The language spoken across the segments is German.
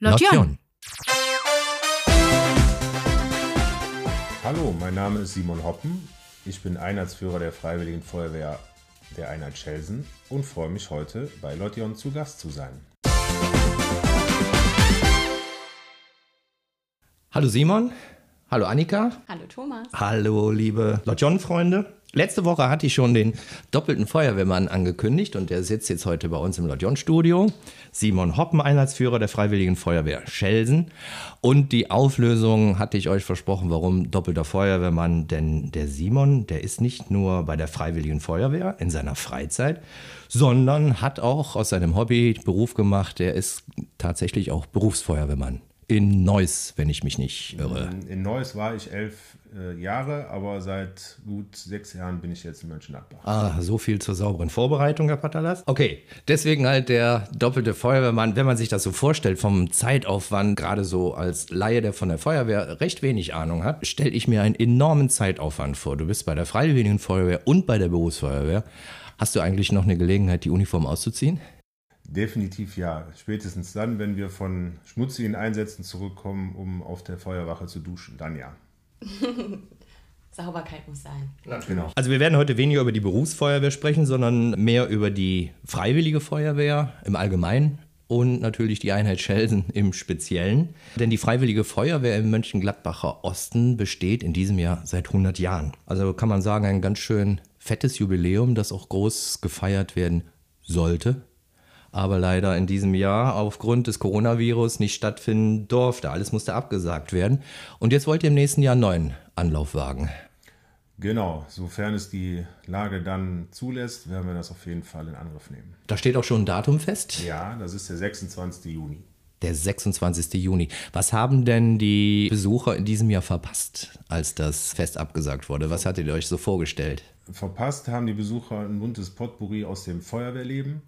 Lotion. Hallo, mein Name ist Simon Hoppen. Ich bin Einheitsführer der Freiwilligen Feuerwehr der Einheit Schelsen und freue mich heute bei Lotion zu Gast zu sein. Hallo Simon. Hallo Annika. Hallo Thomas. Hallo liebe Lotion-Freunde. Letzte Woche hatte ich schon den doppelten Feuerwehrmann angekündigt und der sitzt jetzt heute bei uns im Lodion-Studio. Simon Hoppen, Einheitsführer der Freiwilligen Feuerwehr Schelsen. Und die Auflösung hatte ich euch versprochen, warum doppelter Feuerwehrmann. Denn der Simon, der ist nicht nur bei der Freiwilligen Feuerwehr in seiner Freizeit, sondern hat auch aus seinem Hobby Beruf gemacht. Er ist tatsächlich auch Berufsfeuerwehrmann in Neuss, wenn ich mich nicht irre. In Neuss war ich elf äh, Jahre, aber seit gut sechs Jahren bin ich jetzt in Mönchengladbach. Ah, so viel zur sauberen Vorbereitung, Herr Patalas. Okay, deswegen halt der doppelte Feuerwehrmann. Wenn man sich das so vorstellt, vom Zeitaufwand, gerade so als Laie, der von der Feuerwehr recht wenig Ahnung hat, stelle ich mir einen enormen Zeitaufwand vor. Du bist bei der Freiwilligen Feuerwehr und bei der Berufsfeuerwehr. Hast du eigentlich noch eine Gelegenheit, die Uniform auszuziehen? Definitiv ja. Spätestens dann, wenn wir von schmutzigen Einsätzen zurückkommen, um auf der Feuerwache zu duschen, dann ja. Sauberkeit muss sein. Genau. Also wir werden heute weniger über die Berufsfeuerwehr sprechen, sondern mehr über die freiwillige Feuerwehr im Allgemeinen und natürlich die Einheit Schelsen im Speziellen. Denn die Freiwillige Feuerwehr im Mönchengladbacher Osten besteht in diesem Jahr seit 100 Jahren. Also kann man sagen, ein ganz schön fettes Jubiläum, das auch groß gefeiert werden sollte aber leider in diesem Jahr aufgrund des Coronavirus nicht stattfinden durfte. Alles musste abgesagt werden. Und jetzt wollt ihr im nächsten Jahr einen neuen Anlauf wagen. Genau, sofern es die Lage dann zulässt, werden wir das auf jeden Fall in Angriff nehmen. Da steht auch schon ein Datum fest? Ja, das ist der 26. Juni. Der 26. Juni. Was haben denn die Besucher in diesem Jahr verpasst, als das Fest abgesagt wurde? Was hattet ihr euch so vorgestellt? Verpasst haben die Besucher ein buntes Potpourri aus dem Feuerwehrleben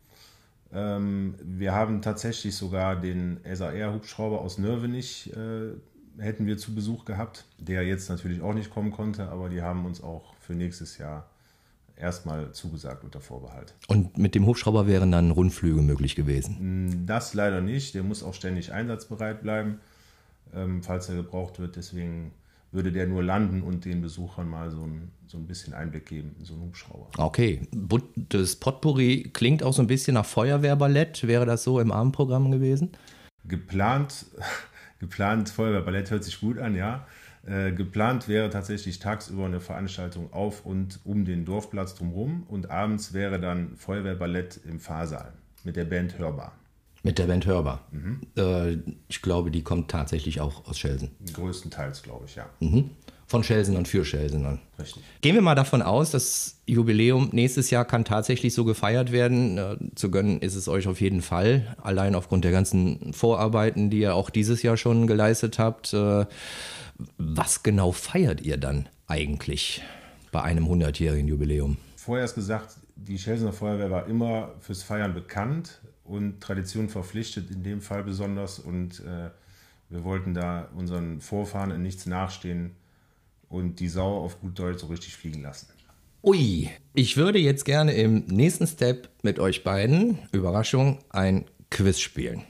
ähm, wir haben tatsächlich sogar den SAR-Hubschrauber aus Nörvenich, äh, hätten wir zu Besuch gehabt, der jetzt natürlich auch nicht kommen konnte, aber die haben uns auch für nächstes Jahr erstmal zugesagt unter Vorbehalt. Und mit dem Hubschrauber wären dann Rundflüge möglich gewesen? Das leider nicht. Der muss auch ständig einsatzbereit bleiben, ähm, falls er gebraucht wird. Deswegen würde der nur landen und den Besuchern mal so ein, so ein bisschen Einblick geben in so einen Hubschrauber. Okay, das Potpourri klingt auch so ein bisschen nach Feuerwehrballett. Wäre das so im Abendprogramm gewesen? Geplant, geplant Feuerwehrballett hört sich gut an, ja. Äh, geplant wäre tatsächlich tagsüber eine Veranstaltung auf und um den Dorfplatz drumherum und abends wäre dann Feuerwehrballett im Fahrsaal mit der Band Hörbar. Mit der Band Hörbar. Mhm. Äh, ich glaube, die kommt tatsächlich auch aus Schelsen. Größtenteils, glaube ich, ja. Mhm. Von Schelsen und für Schelsen dann. Richtig. Gehen wir mal davon aus, das Jubiläum nächstes Jahr kann tatsächlich so gefeiert werden. Äh, zu gönnen ist es euch auf jeden Fall. Allein aufgrund der ganzen Vorarbeiten, die ihr auch dieses Jahr schon geleistet habt. Äh, was genau feiert ihr dann eigentlich bei einem 100-jährigen Jubiläum? Vorher ist gesagt, die Schelsener Feuerwehr war immer fürs Feiern bekannt und Tradition verpflichtet, in dem Fall besonders. Und äh, wir wollten da unseren Vorfahren in nichts nachstehen und die Sau auf gut Deutsch so richtig fliegen lassen. Ui, ich würde jetzt gerne im nächsten Step mit euch beiden, Überraschung, ein Quiz spielen.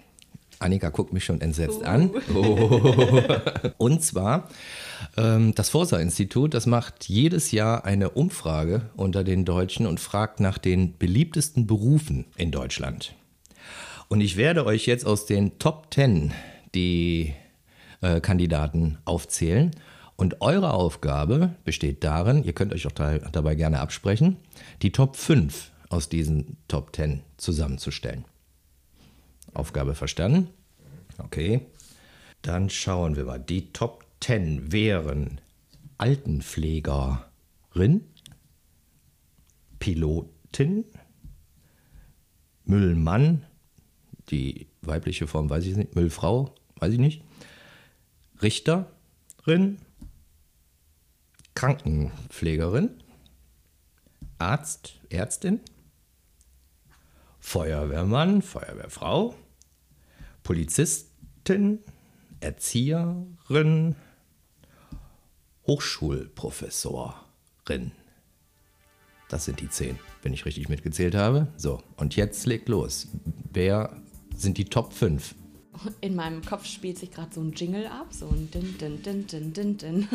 Annika guckt mich schon entsetzt uh. an. Oh. Und zwar, ähm, das Forsa-Institut, das macht jedes Jahr eine Umfrage unter den Deutschen und fragt nach den beliebtesten Berufen in Deutschland. Und ich werde euch jetzt aus den Top 10 die äh, Kandidaten aufzählen. Und eure Aufgabe besteht darin, ihr könnt euch auch dabei gerne absprechen, die Top 5 aus diesen Top 10 zusammenzustellen. Aufgabe verstanden? Okay. Dann schauen wir mal. Die Top 10 wären Altenpflegerin, Pilotin, Müllmann, die weibliche Form weiß ich nicht, Müllfrau, weiß ich nicht, Richterin, Krankenpflegerin, Arzt, Ärztin, Feuerwehrmann, Feuerwehrfrau, Polizistin, Erzieherin, Hochschulprofessorin. Das sind die zehn, wenn ich richtig mitgezählt habe. So, und jetzt legt los. Wer sind die Top 5. in meinem Kopf spielt sich gerade so ein Jingle ab, so ein Din, Din, Din, Din, Din, Din.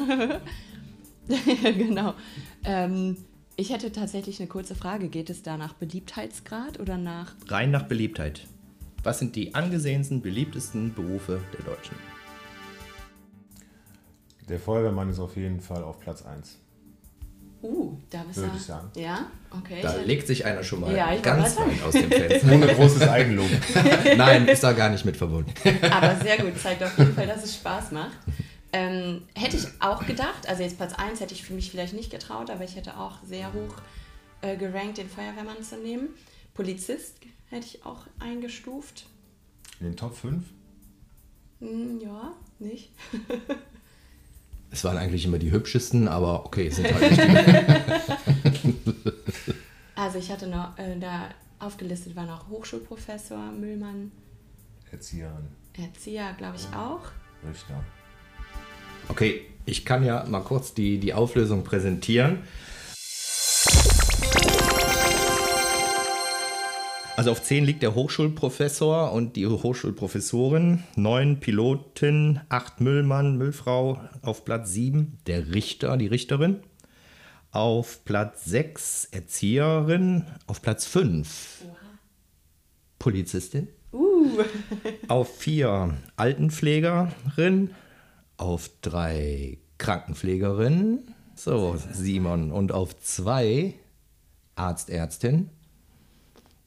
genau. Ähm, ich hätte tatsächlich eine kurze Frage. Geht es da nach Beliebtheitsgrad oder nach. Rein nach Beliebtheit. Was sind die angesehensten, beliebtesten Berufe der Deutschen? Der Feuerwehrmann ist auf jeden Fall auf Platz 1. Da bist Würde ich sagen. Ja, okay. Da Ich- legt sich einer schon mal Ja, ich ganz weit aus dem Fenster. Ohne großes Eigenlob. Nein, ist da gar nicht mit verbunden. Aber sehr gut, zeigt auf jeden Fall, dass es Spaß macht. Ähm, hätte ich auch gedacht, also jetzt Platz 1 hätte ich für mich vielleicht nicht getraut, aber ich hätte auch sehr hoch äh, gerankt, den Feuerwehrmann zu nehmen. Polizist hätte ich auch eingestuft. In den Top 5? Hm, ja, nicht. Es waren eigentlich immer die hübschesten, aber okay, sind halt nicht die. Also ich hatte noch, äh, da aufgelistet war noch Hochschulprofessor, Müllmann, Erzieherin, Erzieher, glaube ich auch. Richter. Okay, ich kann ja mal kurz die, die Auflösung präsentieren. Also auf 10 liegt der Hochschulprofessor und die Hochschulprofessorin, 9 Pilotin, 8 Müllmann, Müllfrau, auf Platz 7 der Richter, die Richterin, auf Platz 6 Erzieherin, auf Platz 5 Polizistin, Uh, auf 4 Altenpflegerin, auf 3 Krankenpflegerin, so Simon, und auf 2 Arzt, Ärztin.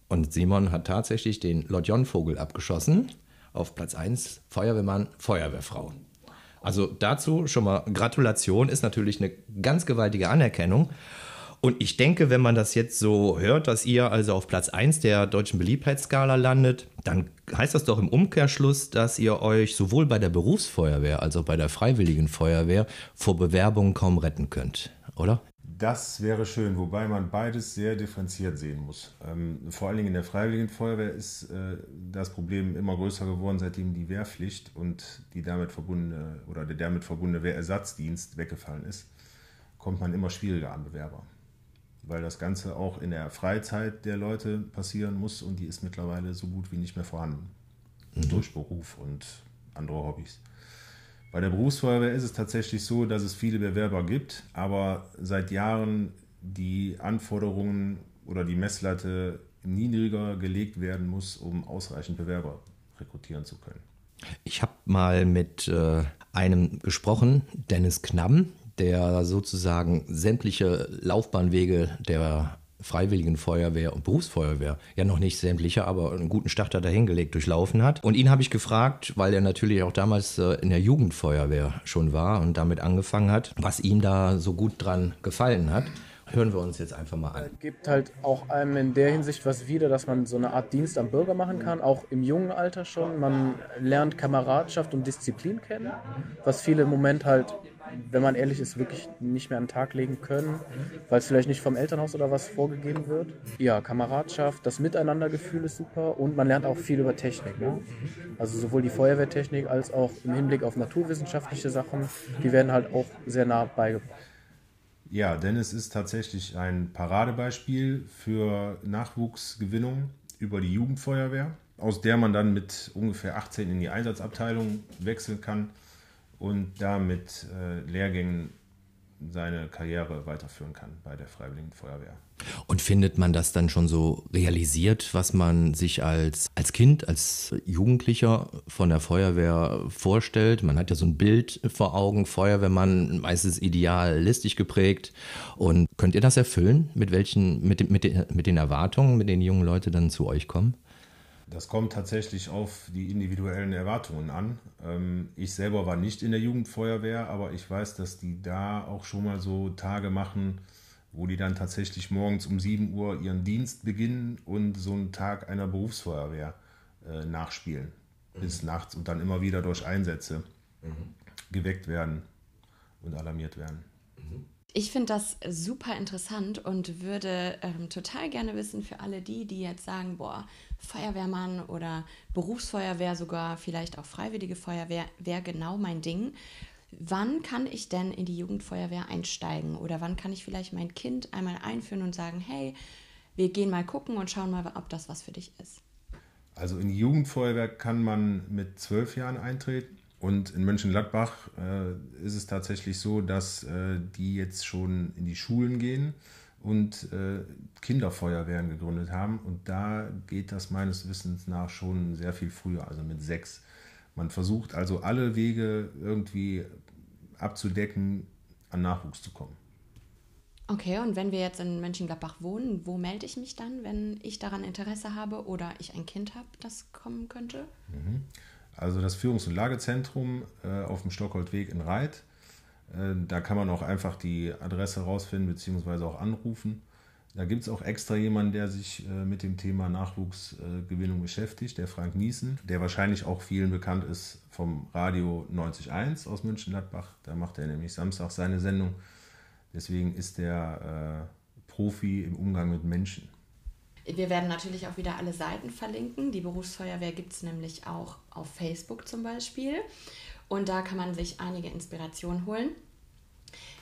Und Simon hat tatsächlich den Lodjon-Vogel abgeschossen. Auf Platz 1 Feuerwehrmann, Feuerwehrfrau. Also dazu schon mal Gratulation, ist natürlich eine ganz gewaltige Anerkennung. Und ich denke, wenn man das jetzt so hört, dass ihr also auf Platz 1 der deutschen Beliebtheitsskala landet, dann heißt das doch im Umkehrschluss, dass ihr euch sowohl bei der Berufsfeuerwehr als auch bei der Freiwilligen Feuerwehr vor Bewerbungen kaum retten könnt, oder? Das wäre schön, wobei man beides sehr differenziert sehen muss. Ähm, vor allen Dingen in der Freiwilligen Feuerwehr ist äh, das Problem immer größer geworden, seitdem die Wehrpflicht und die damit verbundene oder der damit verbundene Wehrersatzdienst weggefallen ist, kommt man immer schwieriger an Bewerber. Weil das Ganze auch in der Freizeit der Leute passieren muss und die ist mittlerweile so gut wie nicht mehr vorhanden. Durch Beruf und andere Hobbys. Bei der Berufsfeuerwehr ist es tatsächlich so, dass es viele Bewerber gibt, aber seit Jahren die Anforderungen oder die Messlatte niedriger gelegt werden muss, um ausreichend Bewerber rekrutieren zu können. Ich habe mal mit äh, einem gesprochen, Dennis Knamm, der sozusagen sämtliche Laufbahnwege der Freiwilligen Feuerwehr und Berufsfeuerwehr, ja noch nicht sämtliche, aber einen guten Starter dahingelegt, durchlaufen hat. Und ihn habe ich gefragt, weil er natürlich auch damals äh, in der Jugendfeuerwehr schon war und damit angefangen hat, was ihm da so gut dran gefallen hat. Hören wir uns jetzt einfach mal an. gibt halt auch einem in der Hinsicht was wieder, dass man so eine Art Dienst am Bürger machen kann, auch im jungen Alter schon. Man lernt Kameradschaft und Disziplin kennen, was viele im Moment halt, wenn man ehrlich ist, wirklich nicht mehr an den Tag legen können, weil es vielleicht nicht vom Elternhaus oder was vorgegeben wird. Ja, Kameradschaft, das Miteinandergefühl ist super und man lernt auch viel über Technik. Ne? Also sowohl die Feuerwehrtechnik als auch im Hinblick auf naturwissenschaftliche Sachen, die werden halt auch sehr nah beigebracht. Ja, Dennis ist tatsächlich ein Paradebeispiel für Nachwuchsgewinnung über die Jugendfeuerwehr, aus der man dann mit ungefähr 18 in die Einsatzabteilung wechseln kann und da mit äh, Lehrgängen seine Karriere weiterführen kann bei der Freiwilligen Feuerwehr. Und findet man das dann schon so realisiert, was man sich als, als Kind, als Jugendlicher von der Feuerwehr vorstellt? Man hat ja so ein Bild vor Augen, Feuerwehrmann, meistens idealistisch geprägt. Und könnt ihr das erfüllen, mit welchen, mit, mit, mit den Erwartungen, mit denen die jungen Leute dann zu euch kommen? Das kommt tatsächlich auf die individuellen Erwartungen an. Ähm, Ich selber war nicht in der Jugendfeuerwehr, aber ich weiß, dass die da auch schon mal so Tage machen, wo die dann tatsächlich morgens um 7 Uhr ihren Dienst beginnen und so einen Tag einer Berufsfeuerwehr äh, nachspielen. Bis nachts und dann immer wieder durch Einsätze geweckt werden und alarmiert werden. Ich finde das super interessant und würde ähm, total gerne wissen für alle die, die jetzt sagen, boah, Feuerwehrmann oder Berufsfeuerwehr sogar, vielleicht auch Freiwillige Feuerwehr, wäre genau mein Ding. Wann kann ich denn in die Jugendfeuerwehr einsteigen? Oder wann kann ich vielleicht mein Kind einmal einführen und sagen, hey, wir gehen mal gucken und schauen mal, ob das was für dich ist? Also in die Jugendfeuerwehr kann man mit zwölf Jahren eintreten. Und in Mönchengladbach äh, ist es tatsächlich so, dass äh, die jetzt schon in die Schulen gehen und äh, Kinderfeuerwehren gegründet haben. Und da geht das meines Wissens nach schon sehr viel früher, also mit sechs. Man versucht also alle Wege irgendwie abzudecken, an Nachwuchs zu kommen. Okay, und wenn wir jetzt in Mönchengladbach wohnen, wo melde ich mich dann, wenn ich daran Interesse habe oder ich ein Kind habe, das kommen könnte? Mhm. Also das Führungs- und Lagezentrum äh, auf dem Stockholdweg in Reit. Äh, da kann man auch einfach die Adresse rausfinden bzw. auch anrufen. Da gibt es auch extra jemanden, der sich äh, mit dem Thema Nachwuchsgewinnung beschäftigt, der Frank Niesen, der wahrscheinlich auch vielen bekannt ist vom Radio 91 aus München-Gladbach. Da macht er nämlich Samstag seine Sendung. Deswegen ist der äh, Profi im Umgang mit Menschen. Wir werden natürlich auch wieder alle Seiten verlinken. Die Berufsfeuerwehr gibt es nämlich auch auf Facebook zum Beispiel. Und da kann man sich einige Inspirationen holen.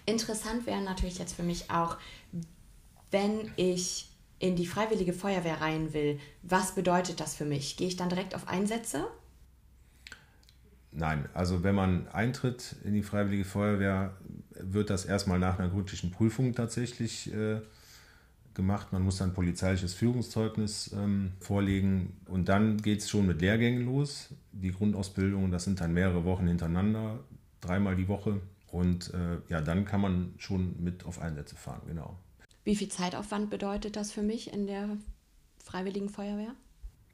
Interessant wäre natürlich jetzt für mich auch, wenn ich in die Freiwillige Feuerwehr rein will, was bedeutet das für mich? Gehe ich dann direkt auf Einsätze? Nein, also wenn man eintritt in die Freiwillige Feuerwehr, wird das erstmal nach einer gründlichen Prüfung tatsächlich äh, gemacht. Man muss dann polizeiliches Führungszeugnis ähm, vorlegen und dann geht es schon mit Lehrgängen los. Die Grundausbildung, das sind dann mehrere Wochen hintereinander, dreimal die Woche. Und äh, ja, dann kann man schon mit auf Einsätze fahren, genau. Wie viel Zeitaufwand bedeutet das für mich in der Freiwilligen Feuerwehr?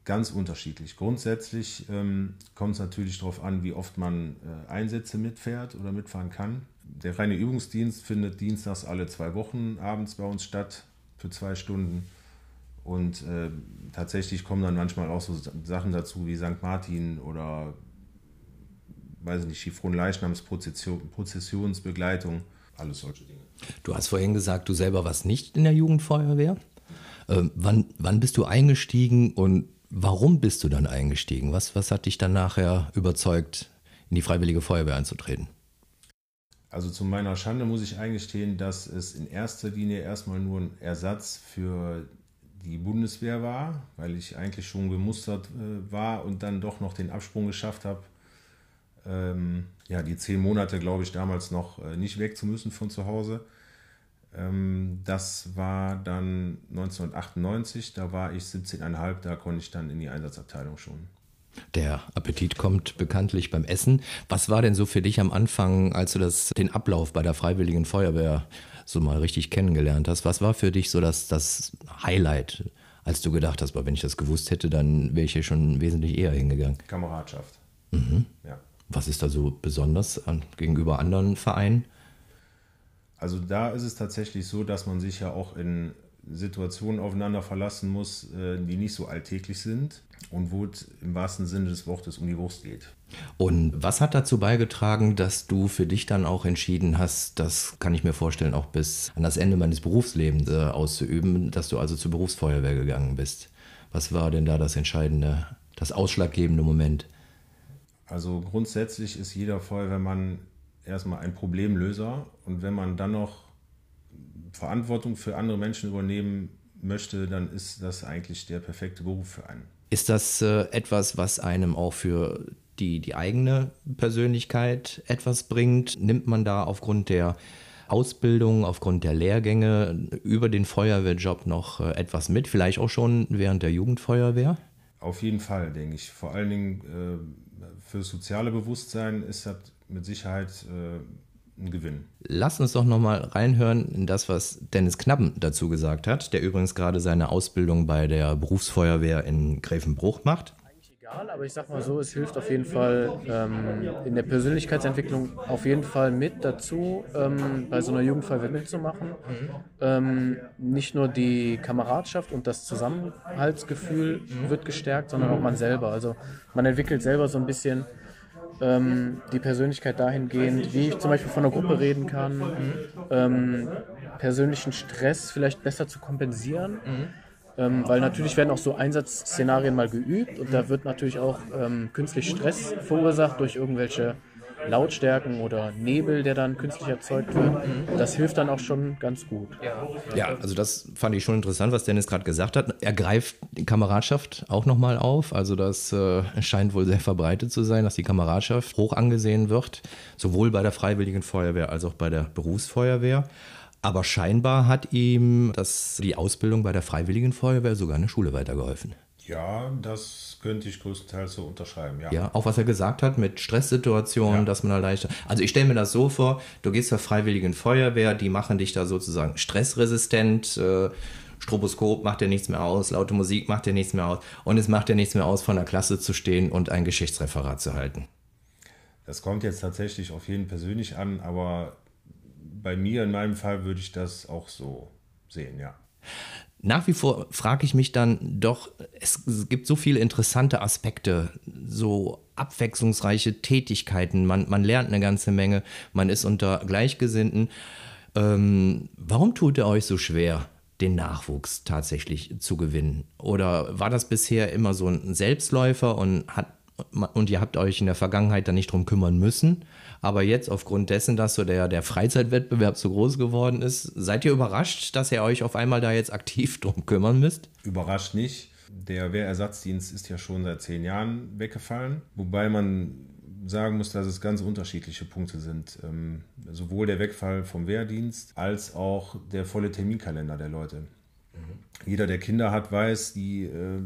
Ganz unterschiedlich. Grundsätzlich ähm, kommt es natürlich darauf an, wie oft man äh, Einsätze mitfährt oder mitfahren kann. Der reine Übungsdienst findet dienstags alle zwei Wochen abends bei uns statt für zwei Stunden. Und äh, tatsächlich kommen dann manchmal auch so Sachen dazu wie St. Martin oder weiß ich nicht, Chifron-Leichnamsprozessionsbegleitung, alles solche Dinge. Du hast vorhin gesagt, du selber warst nicht in der Jugendfeuerwehr. Ähm, wann, wann bist du eingestiegen und warum bist du dann eingestiegen? Was, was hat dich dann nachher überzeugt, in die Freiwillige Feuerwehr einzutreten? Also zu meiner Schande muss ich eingestehen, dass es in erster Linie erstmal nur ein Ersatz für die Bundeswehr war, weil ich eigentlich schon gemustert äh, war und dann doch noch den Absprung geschafft habe. Ähm, ja, die zehn Monate, glaube ich, damals noch äh, nicht weg zu müssen von zu Hause. Ähm, das war dann 1998, da war ich 17,5, da konnte ich dann in die Einsatzabteilung schon. Der Appetit kommt bekanntlich beim Essen. Was war denn so für dich am Anfang, als du das, den Ablauf bei der Freiwilligen Feuerwehr so mal richtig kennengelernt hast? Was war für dich so das, das Highlight, als du gedacht hast, wenn ich das gewusst hätte, dann wäre ich hier schon wesentlich eher hingegangen? Kameradschaft. Mhm. Ja. Was ist da so besonders an, gegenüber anderen Vereinen? Also da ist es tatsächlich so, dass man sich ja auch in Situationen aufeinander verlassen muss, äh, die nicht so alltäglich sind und wo es im wahrsten Sinne des Wortes um die Wurst geht. Und was hat dazu beigetragen, dass du für dich dann auch entschieden hast, das kann ich mir vorstellen, auch bis an das Ende meines Berufslebens äh, auszuüben, dass du also zur Berufsfeuerwehr gegangen bist? Was war denn da das entscheidende, das ausschlaggebende Moment? Also grundsätzlich ist jeder Feuerwehrmann erstmal ein Problemlöser und wenn man dann noch Verantwortung für andere Menschen übernehmen möchte, dann ist das eigentlich der perfekte Beruf für einen. Ist das äh, etwas, was einem auch für die, die eigene Persönlichkeit etwas bringt? Nimmt man da aufgrund der Ausbildung, aufgrund der Lehrgänge über den Feuerwehrjob noch äh, etwas mit? Vielleicht auch schon während der Jugendfeuerwehr? Auf jeden Fall, denke ich. Vor allen Dingen äh, für soziale Bewusstsein ist das mit Sicherheit äh, ein Gewinn. Lass uns doch nochmal reinhören in das, was Dennis Knappen dazu gesagt hat, der übrigens gerade seine Ausbildung bei der Berufsfeuerwehr in Gräfenbruch macht. Eigentlich egal, aber ich sag mal so, es hilft auf jeden Fall ähm, in der Persönlichkeitsentwicklung auf jeden Fall mit dazu, ähm, bei so einer Jugendfeuerwehr mitzumachen. Mhm. Ähm, nicht nur die Kameradschaft und das Zusammenhaltsgefühl mhm. wird gestärkt, sondern auch man selber. Also man entwickelt selber so ein bisschen ähm, die Persönlichkeit dahingehend, wie ich zum Beispiel von einer Gruppe reden kann, mhm. ähm, persönlichen Stress vielleicht besser zu kompensieren. Mhm. Ähm, weil natürlich werden auch so Einsatzszenarien mal geübt und da wird natürlich auch ähm, künstlich Stress verursacht durch irgendwelche Lautstärken oder Nebel, der dann künstlich erzeugt wird. Das hilft dann auch schon ganz gut. Ja, also das fand ich schon interessant, was Dennis gerade gesagt hat. Er greift die Kameradschaft auch nochmal auf. Also das äh, scheint wohl sehr verbreitet zu sein, dass die Kameradschaft hoch angesehen wird, sowohl bei der Freiwilligen Feuerwehr als auch bei der Berufsfeuerwehr. Aber scheinbar hat ihm das, die Ausbildung bei der Freiwilligen Feuerwehr sogar in der Schule weitergeholfen. Ja, das könnte ich größtenteils so unterschreiben, ja. Ja, auch was er gesagt hat mit Stresssituationen, Ja. dass man da leichter. Also ich stelle mir das so vor, du gehst zur Freiwilligen Feuerwehr, die machen dich da sozusagen stressresistent. Äh, Stroboskop macht dir nichts mehr aus, laute Musik macht dir nichts mehr aus und es macht dir nichts mehr aus, vor der Klasse zu stehen und ein Geschichtsreferat zu halten. Das kommt jetzt tatsächlich auf jeden persönlich an, aber bei mir in meinem Fall würde ich das auch so sehen, ja. Nach wie vor frage ich mich dann doch, es, gibt so viele interessante Aspekte, so abwechslungsreiche Tätigkeiten, man, man lernt eine ganze Menge, man ist unter Gleichgesinnten. Ähm, warum tut ihr euch so schwer, den Nachwuchs tatsächlich zu gewinnen? Oder war das bisher immer so ein Selbstläufer und, hat, und ihr habt euch in der Vergangenheit dann nicht drum kümmern müssen? Aber jetzt aufgrund dessen, dass so der, der Freizeitwettbewerb so groß geworden ist, seid ihr überrascht, dass ihr euch auf einmal da jetzt aktiv drum kümmern müsst? Überrascht nicht. Der Wehrersatzdienst ist ja schon seit zehn Jahren weggefallen, wobei man sagen muss, dass es ganz unterschiedliche Punkte sind. Ähm, sowohl der Wegfall vom Wehrdienst als auch der volle Terminkalender der Leute. Jeder, der Kinder hat, weiß, die äh,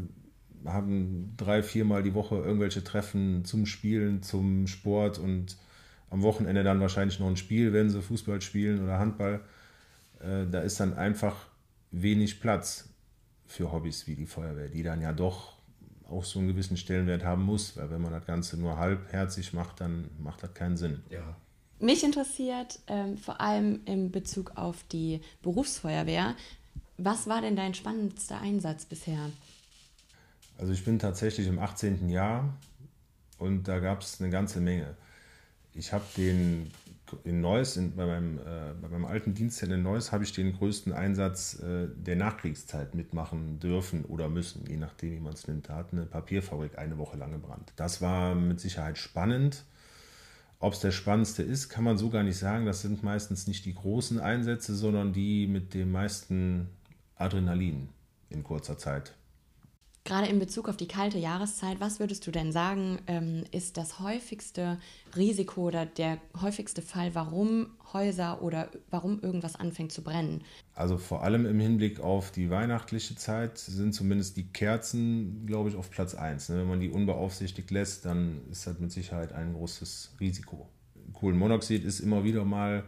haben drei, viermal die Woche irgendwelche Treffen zum Spielen, zum Sport und am Wochenende dann wahrscheinlich noch ein Spiel, wenn sie Fußball spielen oder Handball. Äh, da ist dann einfach wenig Platz für Hobbys wie die Feuerwehr, die dann ja doch auch so einen gewissen Stellenwert haben muss, weil wenn man das Ganze nur halbherzig macht, dann macht das keinen Sinn. Mich interessiert ähm, vor allem in Bezug auf die Berufsfeuerwehr, was war denn dein spannendster Einsatz bisher? Also ich bin tatsächlich im 18. Jahr und da gab es eine ganze Menge. Ich habe den in Neuss, in, bei, meinem, äh, bei meinem alten Dienst in Neuss, habe ich den größten Einsatz äh, der Nachkriegszeit mitmachen dürfen oder müssen, je nachdem, wie man es nimmt. Da hat eine Papierfabrik eine Woche lang gebrannt. Das war mit Sicherheit spannend. Ob es der spannendste ist, kann man so gar nicht sagen. Das sind meistens nicht die großen Einsätze, sondern die mit dem meisten Adrenalin in kurzer Zeit. Gerade in Bezug auf die kalte Jahreszeit, was würdest du denn sagen, ähm, ist das häufigste Risiko oder der häufigste Fall, warum Häuser oder warum irgendwas anfängt zu brennen? Also vor allem im Hinblick auf die weihnachtliche Zeit sind zumindest die Kerzen, glaube ich, auf Platz 1. Wenn man die unbeaufsichtigt lässt, dann ist das mit Sicherheit ein großes Risiko. Kohlenmonoxid ist immer wieder mal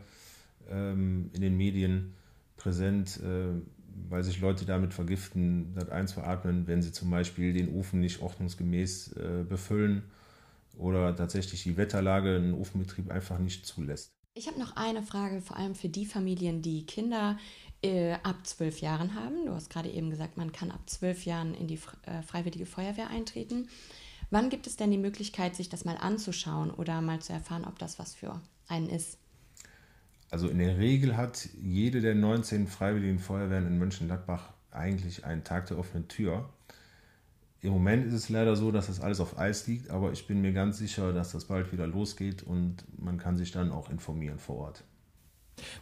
ähm, in den Medien präsent, äh, weil sich Leute damit vergiften, das einzuatmen, wenn sie zum Beispiel den Ofen nicht ordnungsgemäß äh, befüllen oder tatsächlich die Wetterlage einen Ofenbetrieb einfach nicht zulässt. Ich habe noch eine Frage, vor allem für die Familien, die Kinder äh, ab zwölf Jahren haben. Du hast gerade eben gesagt, man kann ab zwölf Jahren in die äh, Freiwillige Feuerwehr eintreten. Wann gibt es denn die Möglichkeit, sich das mal anzuschauen oder mal zu erfahren, ob das was für einen ist? Also in der Regel hat jede der 19 Freiwilligen Feuerwehren in Mönchengladbach eigentlich einen Tag der offenen Tür. Im Moment ist es leider so, dass das alles auf Eis liegt, aber ich bin mir ganz sicher, dass das bald wieder losgeht und man kann sich dann auch informieren vor Ort.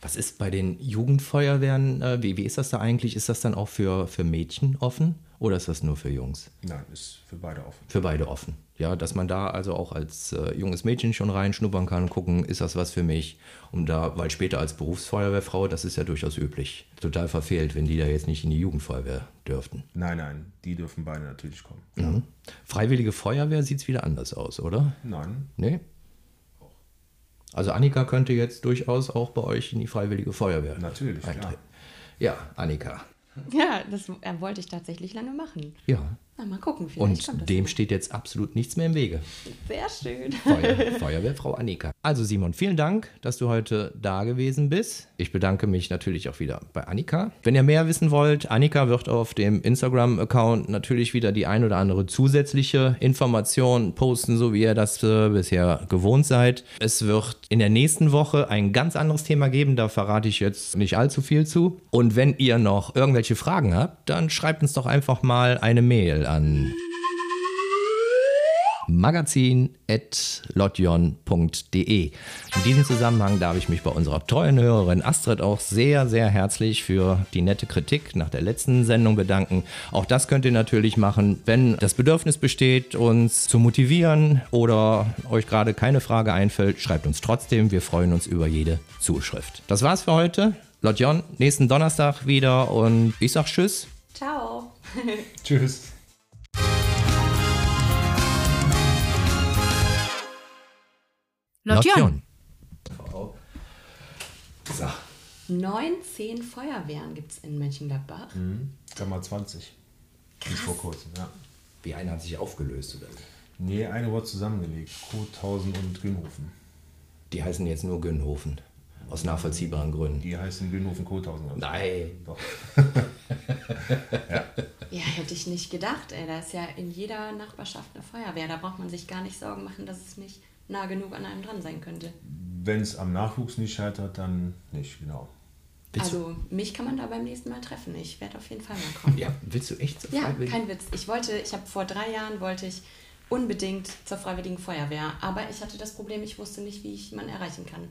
Was ist bei den Jugendfeuerwehren, äh, wie, wie ist das da eigentlich? Ist das dann auch für, für Mädchen offen oder ist das nur für Jungs? Nein, ist für beide offen. Für beide offen. Ja, dass man da also auch als äh, junges Mädchen schon reinschnuppern kann, gucken, ist das was für mich? Um da, weil später als Berufsfeuerwehrfrau, das ist ja durchaus üblich, total verfehlt, wenn die da jetzt nicht in die Jugendfeuerwehr dürften. Nein, nein, die dürfen beide natürlich kommen. Mhm. Freiwillige Feuerwehr sieht es wieder anders aus, oder? Nein, Nee? Also Annika könnte jetzt durchaus auch bei euch in die Freiwillige Feuerwehr natürlich, klar. eintreten. Ja, Annika. Ja, das äh, wollte ich tatsächlich lange machen. Ja. Na, mal gucken, vielleicht kommt Und das dem noch. steht jetzt absolut nichts mehr im Wege. Sehr schön. Feuer, Feuerwehrfrau Annika. Also Simon, vielen Dank, dass du heute da gewesen bist. Ich bedanke mich natürlich auch wieder bei Annika. Wenn ihr mehr wissen wollt, Annika wird auf dem Instagram-Account natürlich wieder die ein oder andere zusätzliche Information posten, so wie ihr das äh, bisher gewohnt seid. Es wird in der nächsten Woche ein ganz anderes Thema geben, da verrate ich jetzt nicht allzu viel zu. Und wenn ihr noch irgendwelche Fragen habt, dann schreibt uns doch einfach mal eine Mail an magazin.lotjon.de. In diesem Zusammenhang darf ich mich bei unserer treuen Hörerin Astrid auch sehr, sehr herzlich für die nette Kritik nach der letzten Sendung bedanken. Auch das könnt ihr natürlich machen, wenn das Bedürfnis besteht, uns zu motivieren oder euch gerade keine Frage einfällt, schreibt uns trotzdem. Wir freuen uns über jede Zuschrift. Das war's für heute. Lotjon, nächsten Donnerstag wieder und ich sag Tschüss. Ciao. Tschüss. Lotjon. So. 19 Feuerwehren gibt es in Mönchengladbach. Kann mal 20. Bis vor kurzem, ja. Wie eine hat sich aufgelöst oder wie? Nee, eine wurde zusammengelegt. Kothausen und Günhofen. Die heißen jetzt nur Gönnhofen. Aus nachvollziehbaren Gründen. Die heißen Günhofen-Kothausen. Nein. Doch. Ja, hätte ich nicht gedacht, ey. Da ist ja in jeder Nachbarschaft eine Feuerwehr. Da braucht man sich gar nicht Sorgen machen, dass es nicht nah genug an einem dran sein könnte. Wenn es am Nachwuchs nicht scheitert, dann nicht, genau. Willst also, mich kann man da beim nächsten Mal treffen. Ich werde auf jeden Fall mal kommen. Ja, willst du echt so Ja, freiwillig? kein Witz. Ich wollte, ich habe vor drei Jahren wollte ich unbedingt zur Freiwilligen Feuerwehr, aber ich hatte das Problem, ich wusste nicht, wie ich man erreichen kann.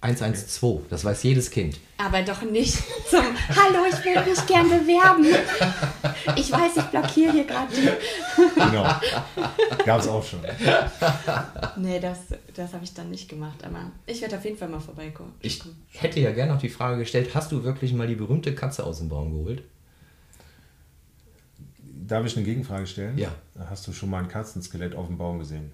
112, das weiß jedes Kind. Aber doch nicht zum Hallo, ich will mich gern bewerben. Ich weiß, ich blockiere hier gerade die. Genau. Gab es auch schon. Nee, das, das habe ich dann nicht gemacht, aber ich werde auf jeden Fall mal vorbeikommen. Ich hätte ja gerne noch die Frage gestellt, hast du wirklich mal die berühmte Katze aus dem Baum geholt? Darf ich eine Gegenfrage stellen? Ja. Hast du schon mal ein Katzenskelett auf dem Baum gesehen?